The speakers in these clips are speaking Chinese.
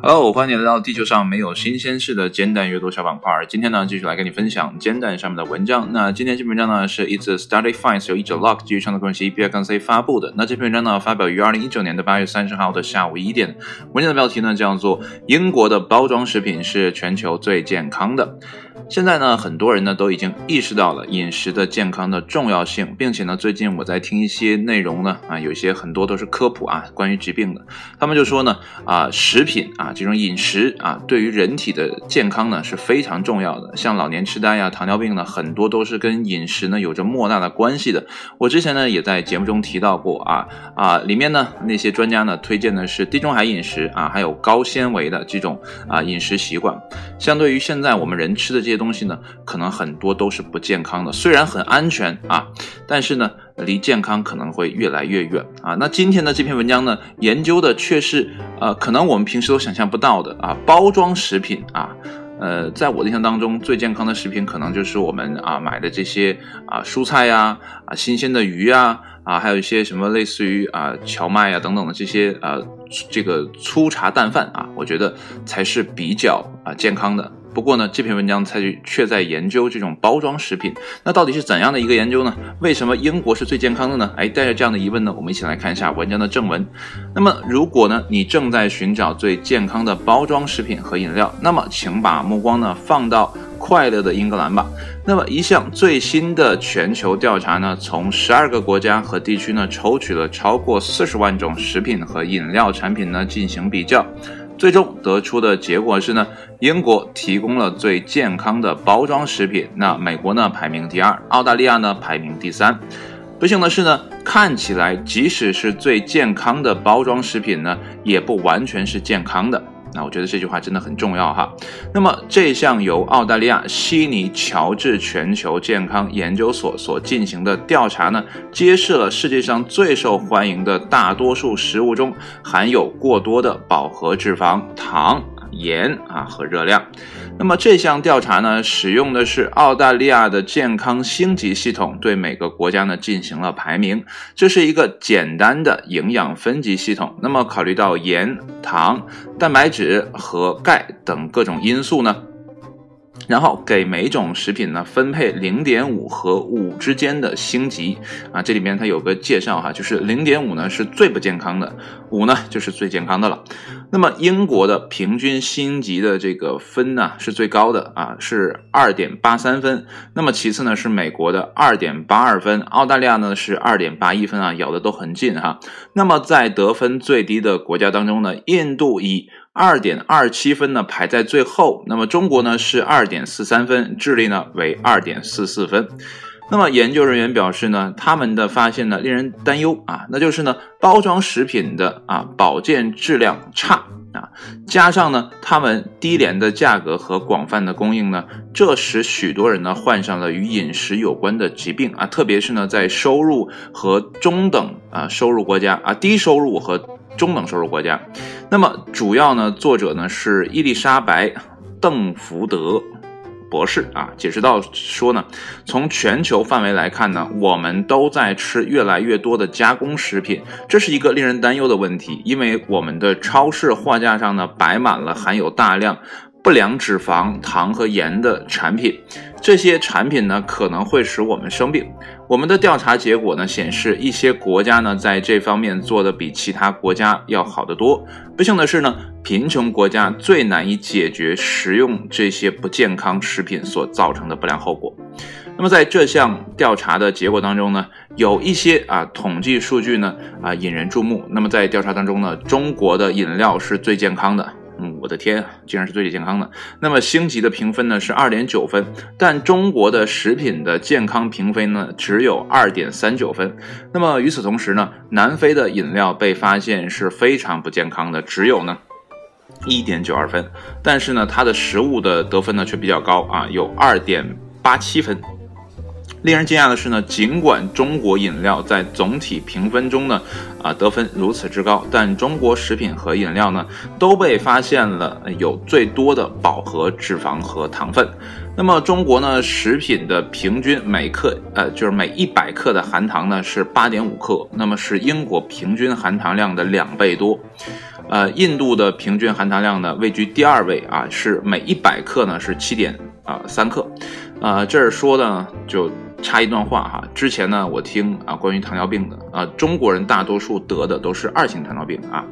Hello，欢迎来到地球上没有新鲜事的煎蛋阅读小板块。今天呢，继续来跟你分享煎蛋上面的文章。那今天这篇文章呢，是 It's a Study Finds 由译者 Lock 基于创作关系 B I 杠 C 发布的。那这篇文章呢，发表于二零一九年的八月三十号的下午一点。文章的标题呢，叫做《英国的包装食品是全球最健康的》。现在呢，很多人呢都已经意识到了饮食的健康的重要性，并且呢，最近我在听一些内容呢，啊，有些很多都是科普啊，关于疾病的。他们就说呢，啊，食品啊，这种饮食啊，对于人体的健康呢是非常重要的。像老年痴呆呀、糖尿病呢，很多都是跟饮食呢有着莫大的关系的。我之前呢也在节目中提到过啊啊，里面呢那些专家呢推荐的是地中海饮食啊，还有高纤维的这种啊饮食习惯。相对于现在我们人吃的这些东西呢，可能很多都是不健康的。虽然很安全啊，但是呢，离健康可能会越来越远啊。那今天的这篇文章呢，研究的却是呃，可能我们平时都想象不到的啊，包装食品啊。呃，在我的印象当中，最健康的食品可能就是我们啊买的这些啊蔬菜呀啊新鲜的鱼啊啊，还有一些什么类似于啊荞麦呀等等的这些啊这个粗茶淡饭啊，我觉得才是比较啊健康的。不过呢，这篇文章它却在研究这种包装食品，那到底是怎样的一个研究呢？为什么英国是最健康的呢？哎，带着这样的疑问呢，我们一起来看一下文章的正文。那么，如果呢你正在寻找最健康的包装食品和饮料，那么请把目光呢放到快乐的英格兰吧。那么，一项最新的全球调查呢，从十二个国家和地区呢抽取了超过四十万种食品和饮料产品呢进行比较。最终得出的结果是呢，英国提供了最健康的包装食品，那美国呢排名第二，澳大利亚呢排名第三。不幸的是呢，看起来即使是最健康的包装食品呢，也不完全是健康的。那我觉得这句话真的很重要哈。那么这项由澳大利亚悉尼乔治全球健康研究所所进行的调查呢，揭示了世界上最受欢迎的大多数食物中含有过多的饱和脂肪、糖。盐啊和热量，那么这项调查呢，使用的是澳大利亚的健康星级系统，对每个国家呢进行了排名。这是一个简单的营养分级系统。那么考虑到盐、糖、蛋白质和钙等各种因素呢。然后给每种食品呢分配零点五和五之间的星级啊，这里面它有个介绍哈，就是零点五呢是最不健康的，五呢就是最健康的了。那么英国的平均星级的这个分呢是最高的啊，是二点八三分。那么其次呢是美国的二点八二分，澳大利亚呢是二点八一分啊，咬的都很近哈。那么在得分最低的国家当中呢，印度以二点二七分呢排在最后，那么中国呢是二点四三分，智利呢为二点四四分。那么研究人员表示呢，他们的发现呢令人担忧啊，那就是呢包装食品的啊保健质量差啊，加上呢他们低廉的价格和广泛的供应呢，这使许多人呢患上了与饮食有关的疾病啊，特别是呢在收入和中等啊收入国家啊低收入和。中等收入国家，那么主要呢，作者呢是伊丽莎白·邓福德博士啊，解释到说呢，从全球范围来看呢，我们都在吃越来越多的加工食品，这是一个令人担忧的问题，因为我们的超市货架上呢摆满了含有大量。不良脂肪、糖和盐的产品，这些产品呢可能会使我们生病。我们的调查结果呢显示，一些国家呢在这方面做的比其他国家要好得多。不幸的是呢，贫穷国家最难以解决食用这些不健康食品所造成的不良后果。那么在这项调查的结果当中呢，有一些啊统计数据呢啊引人注目。那么在调查当中呢，中国的饮料是最健康的。嗯，我的天啊，竟然是最健康的。那么星级的评分呢是二点九分，但中国的食品的健康评分呢只有二点三九分。那么与此同时呢，南非的饮料被发现是非常不健康的，只有呢一点九二分。但是呢，它的食物的得分呢却比较高啊，有二点八七分。令人惊讶的是呢，尽管中国饮料在总体评分中呢，啊得分如此之高，但中国食品和饮料呢都被发现了有最多的饱和脂肪和糖分。那么中国呢，食品的平均每克，呃，就是每一百克的含糖呢是八点五克，那么是英国平均含糖量的两倍多。呃，印度的平均含糖量呢位居第二位啊，是每一百克呢是七点啊三克。呃，这儿说的就。插一段话哈，之前呢，我听啊关于糖尿病的啊，中国人大多数得的都是二型糖尿病啊，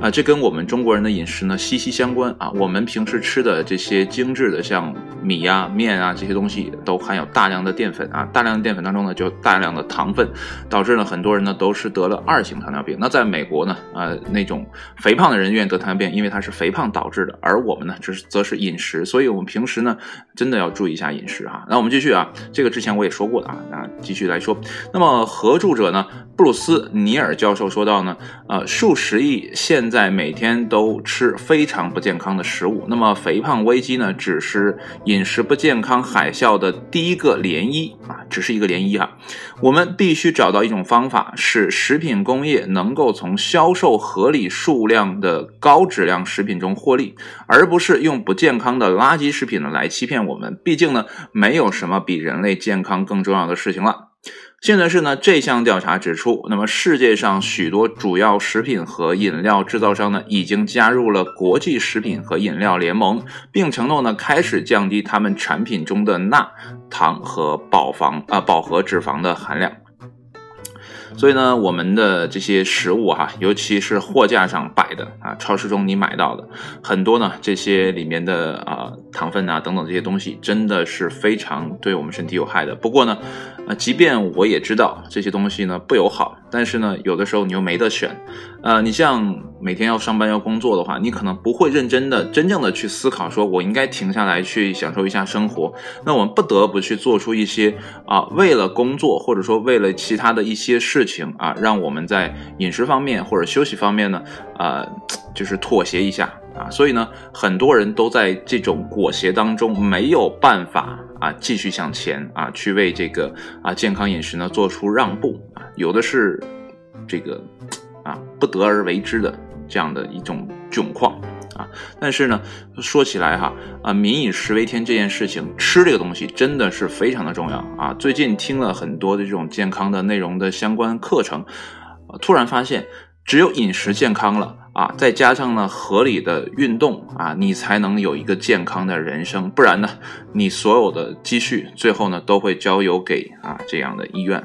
啊，这跟我们中国人的饮食呢息息相关啊。我们平时吃的这些精致的像米呀、面啊这些东西，都含有大量的淀粉啊，大量的淀粉当中呢就大量的糖分，导致了很多人呢都是得了二型糖尿病。那在美国呢，啊那种肥胖的人愿意得糖尿病，因为它是肥胖导致的，而我们呢，这是则是饮食，所以我们平时呢真的要注意一下饮食哈。那我们继续啊，这个之前我也说过。啊，那继续来说，那么合著者呢，布鲁斯尼尔教授说到呢，呃，数十亿现在每天都吃非常不健康的食物，那么肥胖危机呢，只是饮食不健康海啸的第一个涟漪啊，只是一个涟漪啊，我们必须找到一种方法，使食品工业能够从销售合理数量的高质量食品中获利，而不是用不健康的垃圾食品呢来欺骗我们。毕竟呢，没有什么比人类健康更。重要的事情了。现在是呢，这项调查指出，那么世界上许多主要食品和饮料制造商呢，已经加入了国际食品和饮料联盟，并承诺呢，开始降低他们产品中的钠、糖和饱房啊饱和脂肪的含量。所以呢，我们的这些食物哈，尤其是货架上摆的啊，超市中你买到的很多呢，这些里面的啊糖分啊等等这些东西，真的是非常对我们身体有害的。不过呢，啊，即便我也知道这些东西呢不友好，但是呢，有的时候你又没得选。呃，你像每天要上班要工作的话，你可能不会认真的、真正的去思考，说我应该停下来去享受一下生活。那我们不得不去做出一些啊，为了工作或者说为了其他的一些事情啊，让我们在饮食方面或者休息方面呢，啊，就是妥协一下啊。所以呢，很多人都在这种裹挟当中没有办法啊继续向前啊，去为这个啊健康饮食呢做出让步啊，有的是这个。啊，不得而为之的这样的一种窘况啊！但是呢，说起来哈，啊，民以食为天这件事情，吃这个东西真的是非常的重要啊！最近听了很多的这种健康的内容的相关课程，突然发现，只有饮食健康了啊，再加上呢合理的运动啊，你才能有一个健康的人生，不然呢，你所有的积蓄最后呢都会交由给啊这样的医院。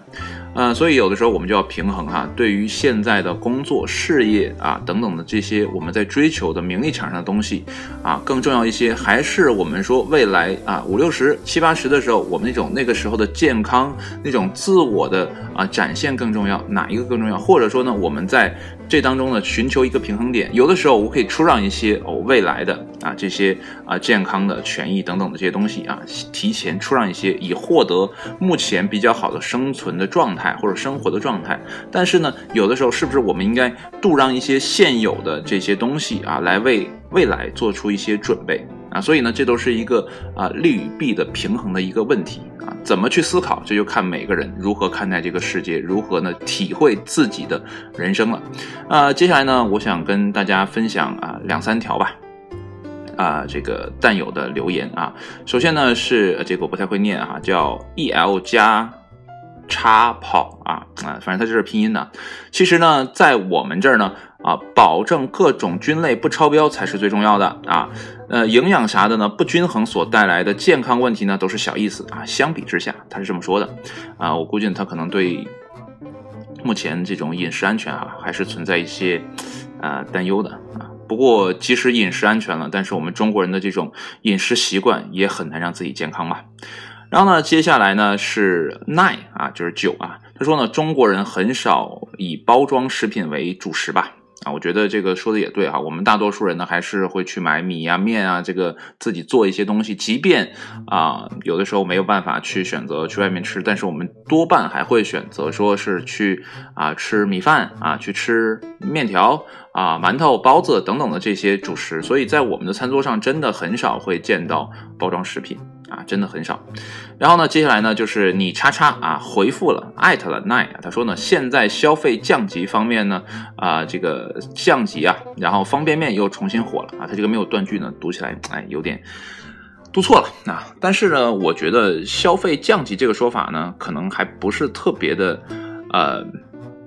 呃，所以有的时候我们就要平衡哈，对于现在的工作、事业啊等等的这些我们在追求的名利场上的东西啊，更重要一些，还是我们说未来啊五六十、七八十的时候，我们那种那个时候的健康、那种自我的啊展现更重要，哪一个更重要？或者说呢，我们在这当中呢寻求一个平衡点，有的时候我可以出让一些哦未来的啊这些啊健康的权益等等的这些东西啊，提前出让一些，以获得目前比较好的生存的状态。或者生活的状态，但是呢，有的时候是不是我们应该度让一些现有的这些东西啊，来为未来做出一些准备啊？所以呢，这都是一个啊利与弊的平衡的一个问题啊。怎么去思考，这就看每个人如何看待这个世界，如何呢体会自己的人生了。啊，接下来呢，我想跟大家分享啊两三条吧，啊这个弹友的留言啊。首先呢是这个我不太会念哈，叫 E L 加。插跑啊啊，反正它就是拼音的。其实呢，在我们这儿呢啊，保证各种菌类不超标才是最重要的啊。呃，营养啥的呢，不均衡所带来的健康问题呢，都是小意思啊。相比之下，他是这么说的啊。我估计他可能对目前这种饮食安全啊，还是存在一些呃担忧的啊。不过，即使饮食安全了，但是我们中国人的这种饮食习惯也很难让自己健康嘛。然后呢，接下来呢是 nine 啊，就是九啊。他说呢，中国人很少以包装食品为主食吧？啊，我觉得这个说的也对啊。我们大多数人呢，还是会去买米啊、面啊，这个自己做一些东西。即便啊，有的时候没有办法去选择去外面吃，但是我们多半还会选择说是去啊吃米饭啊，去吃面条啊、馒头、包子等等的这些主食。所以在我们的餐桌上，真的很少会见到包装食品。啊，真的很少。然后呢，接下来呢就是你叉叉啊回复了艾特了奈啊，他说呢现在消费降级方面呢啊这个降级啊，然后方便面又重新火了啊，他这个没有断句呢，读起来哎有点读错了啊。但是呢，我觉得消费降级这个说法呢，可能还不是特别的呃。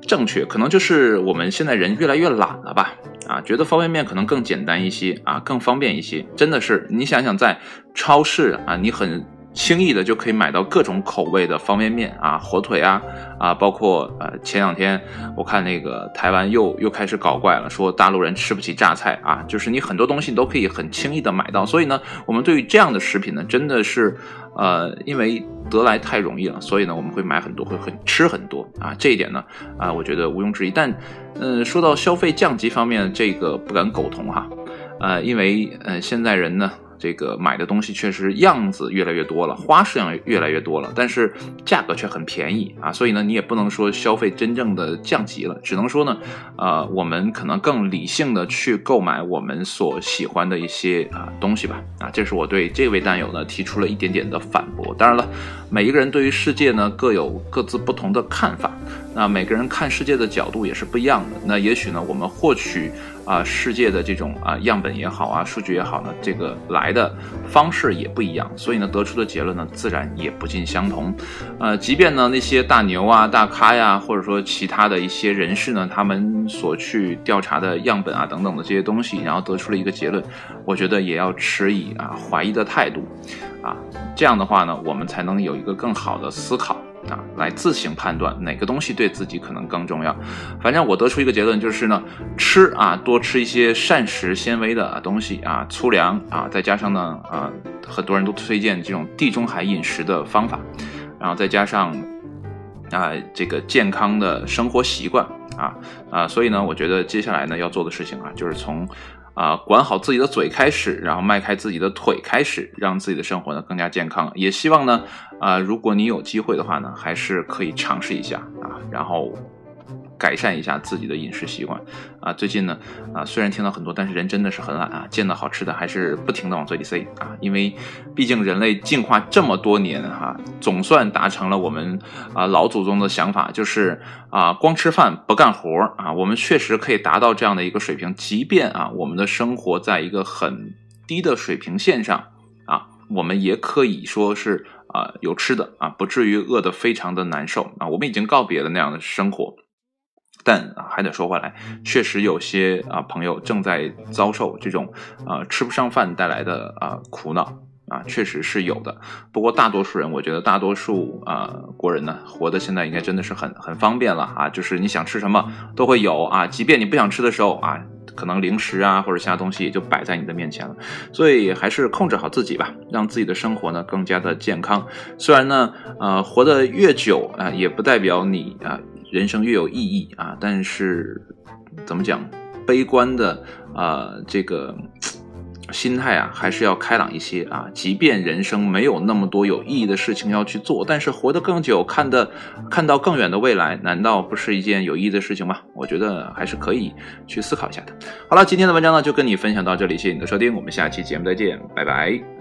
正确，可能就是我们现在人越来越懒了吧？啊，觉得方便面可能更简单一些啊，更方便一些。真的是，你想想，在超市啊，你很轻易的就可以买到各种口味的方便面啊，火腿啊啊，包括呃，前两天我看那个台湾又又开始搞怪了，说大陆人吃不起榨菜啊，就是你很多东西都可以很轻易的买到。所以呢，我们对于这样的食品呢，真的是呃，因为。得来太容易了，所以呢，我们会买很多，会很吃很多啊。这一点呢，啊，我觉得毋庸置疑。但，呃，说到消费降级方面，这个不敢苟同哈，呃，因为，呃，现在人呢。这个买的东西确实样子越来越多了，花式样越来越多了，但是价格却很便宜啊，所以呢，你也不能说消费真正的降级了，只能说呢，呃，我们可能更理性的去购买我们所喜欢的一些啊东西吧，啊，这是我对这位战友呢提出了一点点的反驳。当然了，每一个人对于世界呢各有各自不同的看法，那每个人看世界的角度也是不一样的。那也许呢，我们获取。啊，世界的这种啊样本也好啊，数据也好呢，这个来的方式也不一样，所以呢，得出的结论呢，自然也不尽相同。呃，即便呢那些大牛啊、大咖呀，或者说其他的一些人士呢，他们所去调查的样本啊等等的这些东西，然后得出了一个结论，我觉得也要持以啊怀疑的态度，啊，这样的话呢，我们才能有一个更好的思考。啊，来自行判断哪个东西对自己可能更重要。反正我得出一个结论，就是呢，吃啊，多吃一些膳食纤维的东西啊，粗粮啊，再加上呢，啊，很多人都推荐这种地中海饮食的方法，然后再加上啊，这个健康的生活习惯啊啊，所以呢，我觉得接下来呢要做的事情啊，就是从。啊，管好自己的嘴开始，然后迈开自己的腿开始，让自己的生活呢更加健康。也希望呢，啊，如果你有机会的话呢，还是可以尝试一下啊，然后。改善一下自己的饮食习惯啊！最近呢，啊，虽然听到很多，但是人真的是很懒啊，见到好吃的还是不停的往嘴里塞啊！因为毕竟人类进化这么多年哈，总算达成了我们啊老祖宗的想法，就是啊光吃饭不干活啊，我们确实可以达到这样的一个水平，即便啊我们的生活在一个很低的水平线上啊，我们也可以说是啊有吃的啊，不至于饿得非常的难受啊，我们已经告别了那样的生活。但啊，还得说回来，确实有些啊朋友正在遭受这种啊吃不上饭带来的啊苦恼啊，确实是有的。不过大多数人，我觉得大多数啊国人呢，活的现在应该真的是很很方便了啊，就是你想吃什么都会有啊，即便你不想吃的时候啊，可能零食啊或者其他东西也就摆在你的面前了。所以还是控制好自己吧，让自己的生活呢更加的健康。虽然呢，呃，活得越久啊，也不代表你啊。人生越有意义啊，但是怎么讲，悲观的啊这个心态啊，还是要开朗一些啊。即便人生没有那么多有意义的事情要去做，但是活得更久，看的看到更远的未来，难道不是一件有意义的事情吗？我觉得还是可以去思考一下的。好了，今天的文章呢就跟你分享到这里，谢谢你的收听，我们下期节目再见，拜拜。